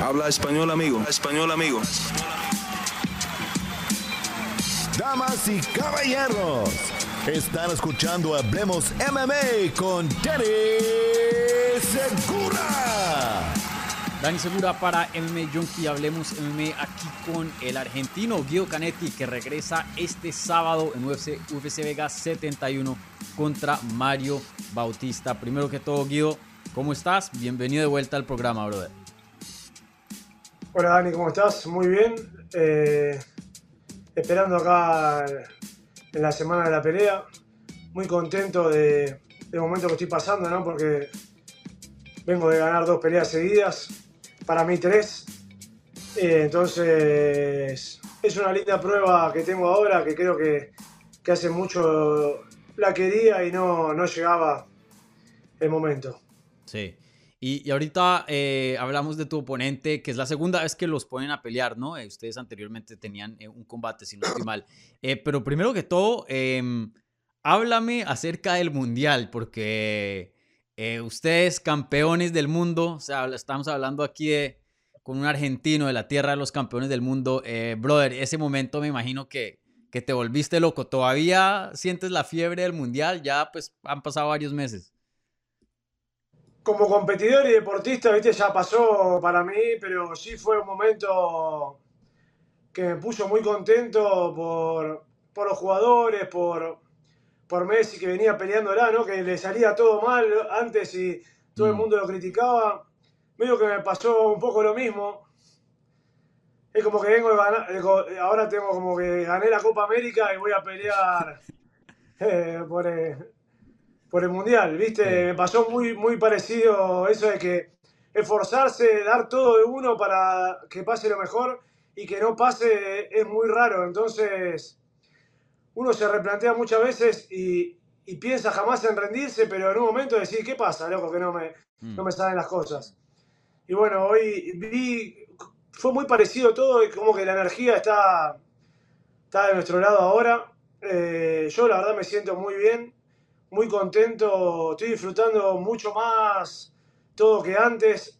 Habla español, amigo. Español, amigo. Damas y caballeros, están escuchando Hablemos MMA con Danny Segura. Dani Segura para MMA Junkie. Hablemos MMA aquí con el argentino Guido Canetti que regresa este sábado en UFC, UFC Vegas 71 contra Mario Bautista. Primero que todo, Guido, ¿cómo estás? Bienvenido de vuelta al programa, brother. Hola Dani, ¿cómo estás? Muy bien. Eh, esperando acá en la semana de la pelea. Muy contento de, del momento que estoy pasando, ¿no? Porque vengo de ganar dos peleas seguidas. Para mí tres. Eh, entonces es una linda prueba que tengo ahora que creo que, que hace mucho la quería y no, no llegaba el momento. Sí. Y, ahorita eh, hablamos de tu oponente, que es la segunda vez que los ponen a pelear, ¿no? Eh, ustedes anteriormente tenían eh, un combate, si no estoy mal. pero primero que todo, em, háblame acerca del Mundial, porque ustedes campeones del mundo, o sea, estamos hablando aquí de, con un argentino de la tierra de los campeones del mundo. brother, ese momento me imagino que, que te volviste loco. ¿Todavía sientes la fiebre del Mundial? Ya pues han pasado varios meses como competidor y deportista, viste, ya pasó para mí, pero sí fue un momento que me puso muy contento por, por los jugadores, por, por Messi que venía peleándola, ¿no? Que le salía todo mal antes y todo el mm. mundo lo criticaba. Medio que me pasó un poco lo mismo. Es como que vengo de ganar, ahora tengo como que gané la Copa América y voy a pelear eh, por, eh, por el Mundial, ¿viste? Me pasó muy, muy parecido eso de que esforzarse, dar todo de uno para que pase lo mejor y que no pase es muy raro. Entonces, uno se replantea muchas veces y, piensa jamás en rendirse, pero en un momento decir, ¿qué pasa, loco? Que no me, mm. no me salen las cosas. Y bueno, hoy vi, fue muy parecido todo y como que la energía está, está de nuestro lado ahora. Eh, yo la verdad me siento muy bien muy contento, estoy disfrutando mucho más todo que antes.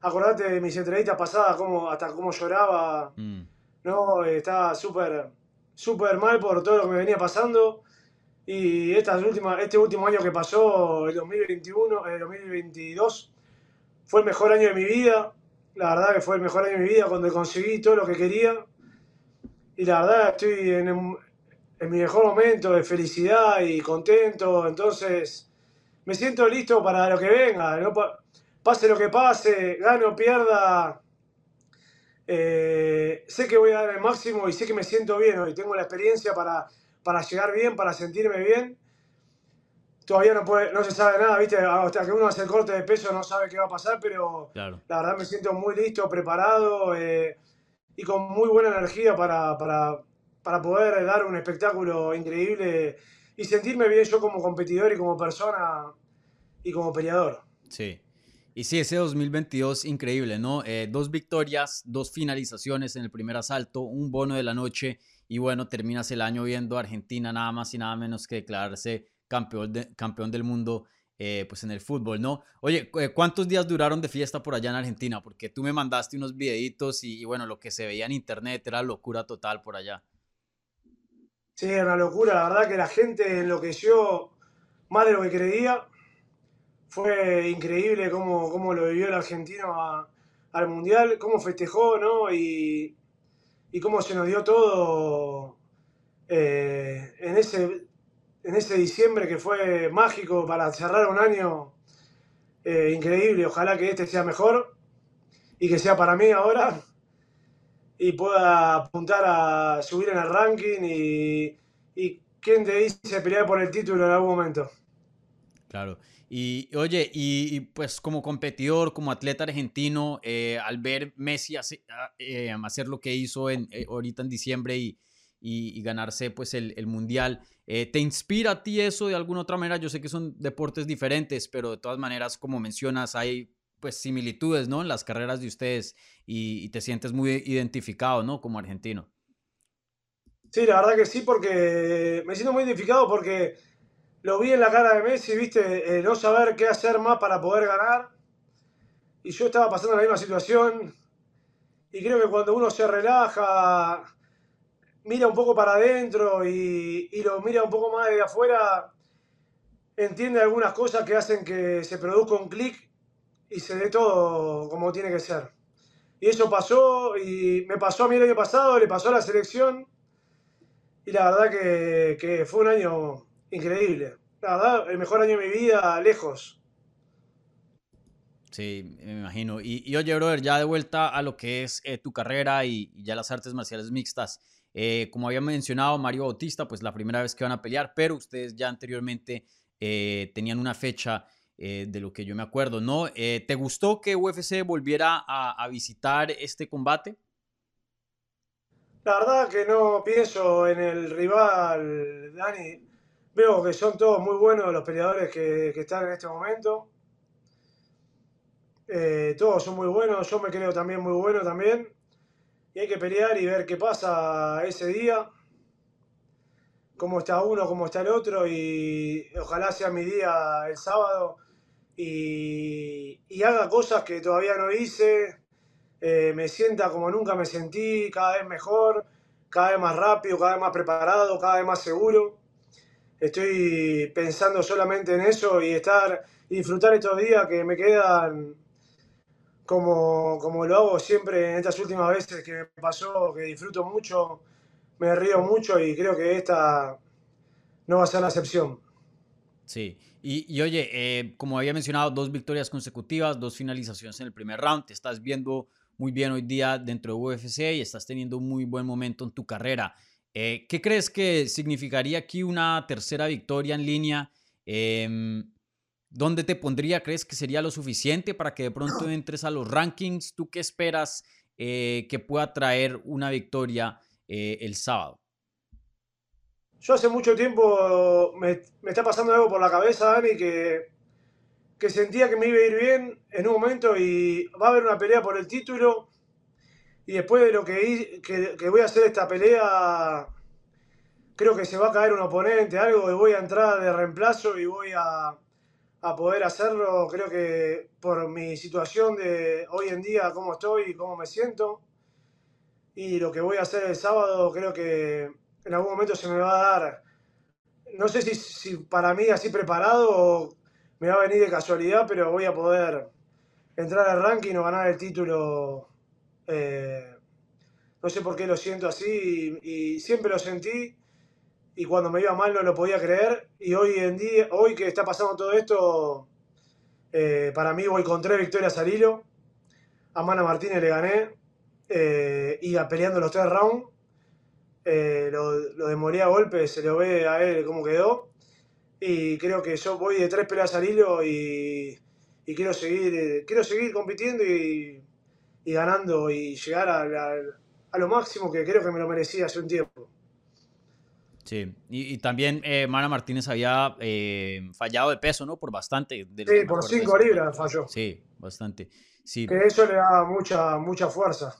Acordate de mis entrevistas pasadas, cómo, hasta cómo lloraba. Mm. No, estaba súper, súper mal por todo lo que me venía pasando. Y estas últimas, este último año que pasó, el 2021, el 2022, fue el mejor año de mi vida. La verdad que fue el mejor año de mi vida cuando conseguí todo lo que quería. Y la verdad estoy en, en mi mejor momento de felicidad y contento, entonces me siento listo para lo que venga, ¿no? pase lo que pase, gane o pierda, eh, sé que voy a dar el máximo y sé que me siento bien hoy, tengo la experiencia para, para llegar bien, para sentirme bien. Todavía no, puede, no se sabe nada, ¿viste? Hasta que uno hace el corte de peso no sabe qué va a pasar, pero la verdad me siento muy listo, preparado eh, y con muy buena energía para, para, para poder dar un espectáculo increíble y sentirme bien yo como competidor y como persona y como peleador. Sí. Y sí, ese 2022 increíble, ¿no? Eh, dos victorias, dos finalizaciones en el primer asalto, un bono de la noche y bueno, terminas el año viendo a Argentina nada más y nada menos que declararse campeón, campeón del mundo eh, pues en el fútbol, ¿no? Oye, ¿cuántos días duraron de fiesta por allá en Argentina? Porque tú me mandaste unos videitos y bueno, lo que se veía en internet era locura total por allá. Sí, una locura. La verdad que la gente enloqueció más de lo que creía. Fue increíble cómo, cómo lo vivió el argentino al Mundial, cómo festejó, ¿no? Y, cómo se nos dio todo eh, en, ese, en diciembre que fue mágico para cerrar un año eh, increíble. Ojalá que este sea mejor y que sea para mí ahora y pueda apuntar a subir en el ranking y, y quién te dice pelear por el título en algún momento. Claro. Y oye, y, pues como competidor, como atleta argentino, eh, al ver Messi eh, hacer, lo que hizo en, eh, ahorita en diciembre y, ganarse pues el Mundial, ¿te inspira a ti eso de alguna otra manera? Yo sé que son deportes diferentes, pero de todas maneras, como mencionas, hay pues similitudes, ¿no? En las carreras de ustedes y, te sientes muy identificado, ¿no? Como argentino. Sí, la verdad que sí, porque me siento muy identificado porque lo vi en la cara de Messi, viste, no saber qué hacer más para poder ganar. Y yo estaba pasando la misma situación. y creo que cuando uno se relaja, mira un poco para adentro y, y lo mira un poco más de afuera, entiende algunas cosas que hacen que se produzca un clic y se todo como tiene que ser. Y eso pasó, y me pasó a mí el año pasado, le pasó a la selección, y la verdad que, que fue un año increíble. La verdad, el mejor año de mi vida, lejos. Sí, me imagino. Y, y oye, brother, ya de vuelta a lo que es eh, tu carrera y, y, ya las artes marciales mixtas. Eh, como había mencionado Mario Bautista, pues la primera vez que van a pelear, pero ustedes ya anteriormente eh, tenían una fecha eh, de lo que yo me acuerdo, ¿no? Eh, ¿Te gustó que UFC volviera a, visitar este combate? La verdad que no pienso en el rival, Dani. Veo que son todos muy buenos los peleadores que, que están en este momento. Eh, todos son muy buenos, yo me creo también muy bueno también. Y hay que pelear y ver qué pasa ese día. Cómo está uno, cómo está el otro. Y ojalá sea mi día el sábado. Y, y haga cosas que todavía no hice. Eh, me sienta como nunca me sentí, cada vez mejor, cada vez más rápido, cada vez más preparado, cada vez más seguro. Estoy pensando solamente en eso y estar y disfrutar estos días que me quedan como, como lo hago siempre en estas últimas veces que me pasó, que disfruto mucho, me río mucho y creo que esta no va a ser la excepción. Sí, y, y oye, eh, como había mencionado, dos victorias consecutivas, dos finalizaciones en el primer round, te estás viendo muy bien hoy día dentro de UFC y estás teniendo un muy buen momento en tu carrera. Eh, ¿Qué crees que significaría aquí una tercera victoria en línea? Eh, ¿Dónde te pondría? ¿Crees que sería lo suficiente para que de pronto entres a los rankings? ¿Tú qué esperas eh, que pueda traer una victoria el sábado? Yo hace mucho tiempo me, está pasando algo por la cabeza, Dani, que, que sentía que me iba a ir bien en un momento y va a haber una pelea por el título. Y después de lo que, que, que voy a hacer esta pelea, creo que se va a caer un oponente, algo, y voy a entrar de reemplazo y voy a, a poder hacerlo, creo que por mi situación de hoy en día, cómo estoy y cómo me siento. Y lo que voy a hacer el sábado, creo que en algún momento se me va a dar, no sé si, para mí así preparado o me va a venir de casualidad, pero voy a poder entrar al ranking o ganar el título. Eh, no sé por qué lo siento así y, y siempre lo sentí y cuando me iba mal no lo podía creer. Y hoy en día, hoy que está pasando todo esto, eh, para mí voy con tres victorias al hilo. A Mana Martínez le gané, eh, iba peleando los tres rounds. Eh, lo, lo a golpe se lo ve a él cómo quedó. Y creo que yo voy de tres peleas al hilo y, y quiero, seguir, quiero seguir compitiendo y, y ganando y llegar a, a, a lo máximo que creo que me lo merecía hace un tiempo. Sí, y, y también eh, Mana Martínez había eh, fallado de peso, ¿no? Por bastante. De sí, por 5 libras falló. Sí, bastante. Sí. Que eso le da mucha, mucha fuerza.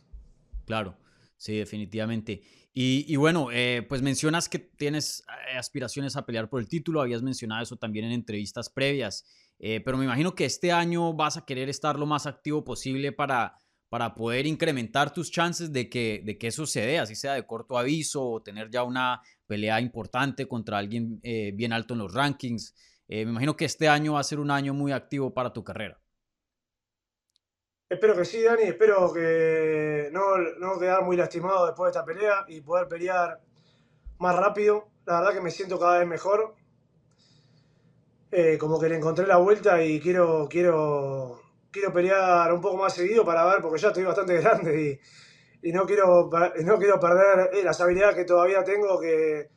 Claro, sí, definitivamente. Y, bueno, eh, pues mencionas que tienes eh, aspiraciones a pelear por el título, habías mencionado eso también en entrevistas previas, eh, pero me imagino que este año vas a querer estar lo más activo posible para para poder incrementar tus chances de que, de que eso se dé, así sea de corto aviso o tener ya una pelea importante contra alguien bien alto en los rankings. Me imagino que este año va a ser un año muy activo para tu carrera. Espero que sí, Dani. Espero que no, no quedar muy lastimado después de esta pelea y poder pelear más rápido. La verdad que me siento cada vez mejor. Eh, como que le encontré la vuelta y quiero, quiero quiero pelear un poco más seguido para ver, porque ya estoy bastante grande y, y no, quiero, no quiero perder eh, las habilidades que todavía tengo, que,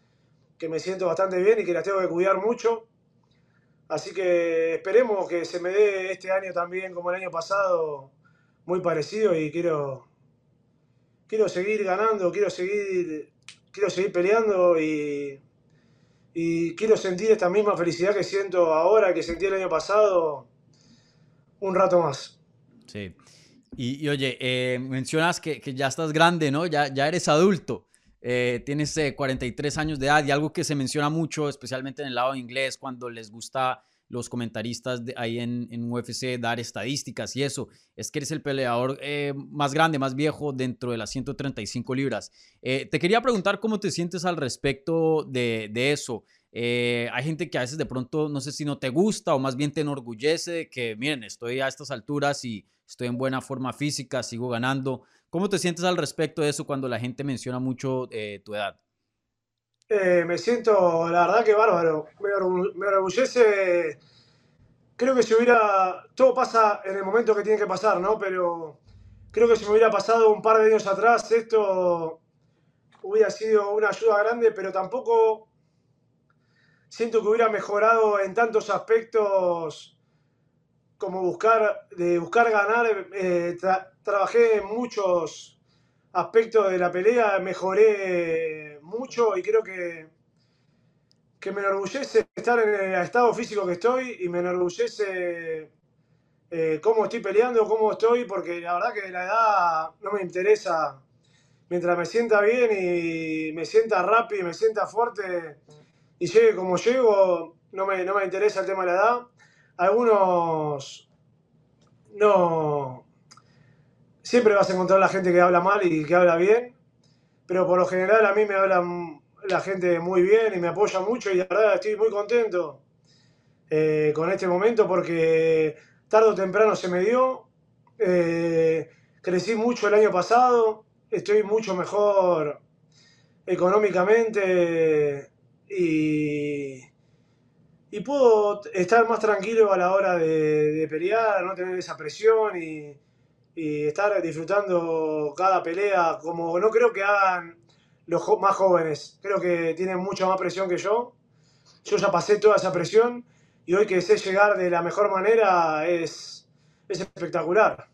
que me siento bastante bien y que las tengo que cuidar mucho. Así que esperemos que se me dé este año también como el año pasado, muy parecido y quiero, quiero seguir ganando, quiero seguir, quiero seguir peleando y, y quiero sentir esta misma felicidad que siento ahora, que sentí el año pasado un rato más. Sí. Y, oye, eh, mencionas que, que, ya estás grande, ¿no? Ya, ya eres adulto. Eh, tienes eh, 43 años de edad y algo que se menciona mucho, especialmente en el lado inglés, cuando les gusta los comentaristas de, ahí en, en, UFC dar estadísticas y eso, es que eres el peleador eh, más grande, más viejo dentro de las 135 libras. Eh, te quería preguntar cómo te sientes al respecto de, eso. Eh, hay gente que a veces de pronto no sé si no te gusta o más bien te enorgullece de que, miren, estoy a estas alturas y estoy en buena forma física, sigo ganando. ¿Cómo te sientes al respecto de eso cuando la gente menciona mucho eh, tu edad? Eh, me siento, la verdad que bárbaro. Me, enorgullece. Creo que si hubiera. Todo pasa en el momento que tiene que pasar, ¿no? Pero creo que si me hubiera pasado un par de años atrás, esto hubiera sido una ayuda grande, pero tampoco siento que hubiera mejorado en tantos aspectos como buscar, de buscar ganar. Eh, tra trabajé en muchos aspectos de la pelea, mejoré mucho y creo que, que me enorgullece estar en el estado físico que estoy y me enorgullece eh, cómo estoy peleando, cómo estoy, porque la verdad que la edad no me interesa. Mientras me sienta bien y me sienta rápido y me sienta fuerte y llegue como llego, no me, no me interesa el tema de la edad. Algunos no. Siempre vas a encontrar la gente que habla mal y que habla bien, pero por lo general a mí me habla la gente muy bien y me apoya mucho y la verdad estoy muy contento eh, con este momento porque tarde o temprano se me dio. Eh, crecí mucho el año pasado, estoy mucho mejor económicamente y, y puedo estar más tranquilo a la hora de, de pelear, no tener esa presión y, y, estar disfrutando cada pelea, como no creo que hagan los más jóvenes, creo que tienen mucha más presión que yo. Yo ya pasé toda esa presión y hoy que sé llegar de la mejor manera es, es espectacular.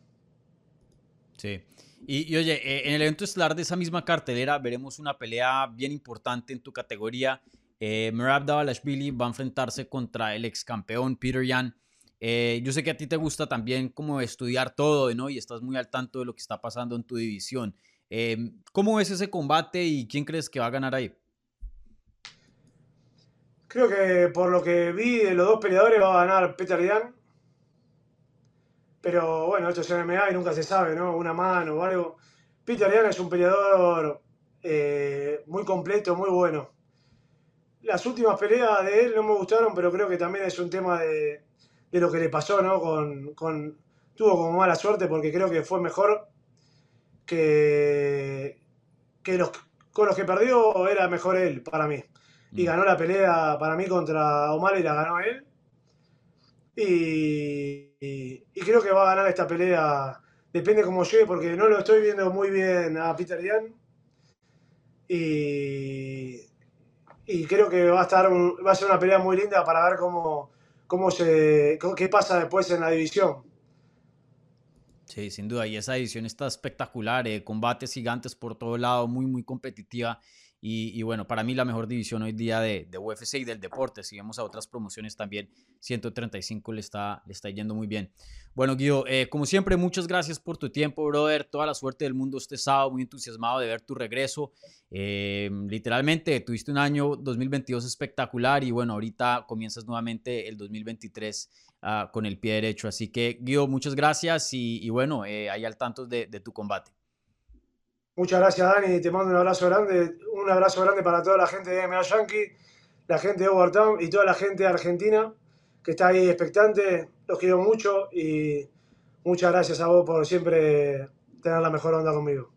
Sí. Y, y, oye, eh, en el evento estelar de esa misma cartelera veremos una pelea bien importante en tu categoría eh, Merab Davalashvili va a enfrentarse contra el ex campeón Peter Yan. Eh, yo sé que a ti te gusta también como estudiar todo, ¿no? Y estás muy al tanto de lo que está pasando en tu división. Eh, ¿Cómo ves ese combate y quién crees que va a ganar ahí? Creo que por lo que vi de los dos peleadores va a ganar Peter Yan. Pero bueno, esto es MMA y nunca se sabe, ¿no? Una mano o algo. Peter Yan es un peleador eh, muy completo, muy bueno las últimas peleas de él no me gustaron, pero creo que también es un tema de, de lo que le pasó, ¿no? Con, con, tuvo como mala suerte porque creo que fue mejor que, que los, con los que perdió era mejor él para mí. Y mm. ganó la pelea para mí contra Omar y la ganó él. Y, y, y, creo que va a ganar esta pelea. Depende cómo llegue, porque no lo estoy viendo muy bien a Peter Yan. Y, y creo que va a estar un, va a ser una pelea muy linda para ver cómo, cómo se qué pasa después en la división. Sí, sin duda, y esa división está espectacular, eh, combates gigantes por todo lado, muy, muy competitiva. Y, bueno, para mí la mejor división hoy día de, UFC y del deporte. Si a otras promociones también, 135 le está, le está yendo muy bien. Bueno, Guido, eh, como siempre, muchas gracias por tu tiempo, brother. Toda la suerte del mundo este sábado. Muy entusiasmado de ver tu regreso. Eh, literalmente, tuviste un año 2022 espectacular y bueno, ahorita comienzas nuevamente el 2023 uh, ah, con el pie derecho. Así que, Guido, muchas gracias y, bueno, eh, ahí al tanto de tu combate. Muchas gracias, Dani. Te mando un abrazo grande. Un abrazo grande para toda la gente de MMA Yankee, la gente de Overtown y toda la gente Argentina que está ahí expectante. Los quiero mucho y muchas gracias a vos por siempre tener la mejor onda conmigo.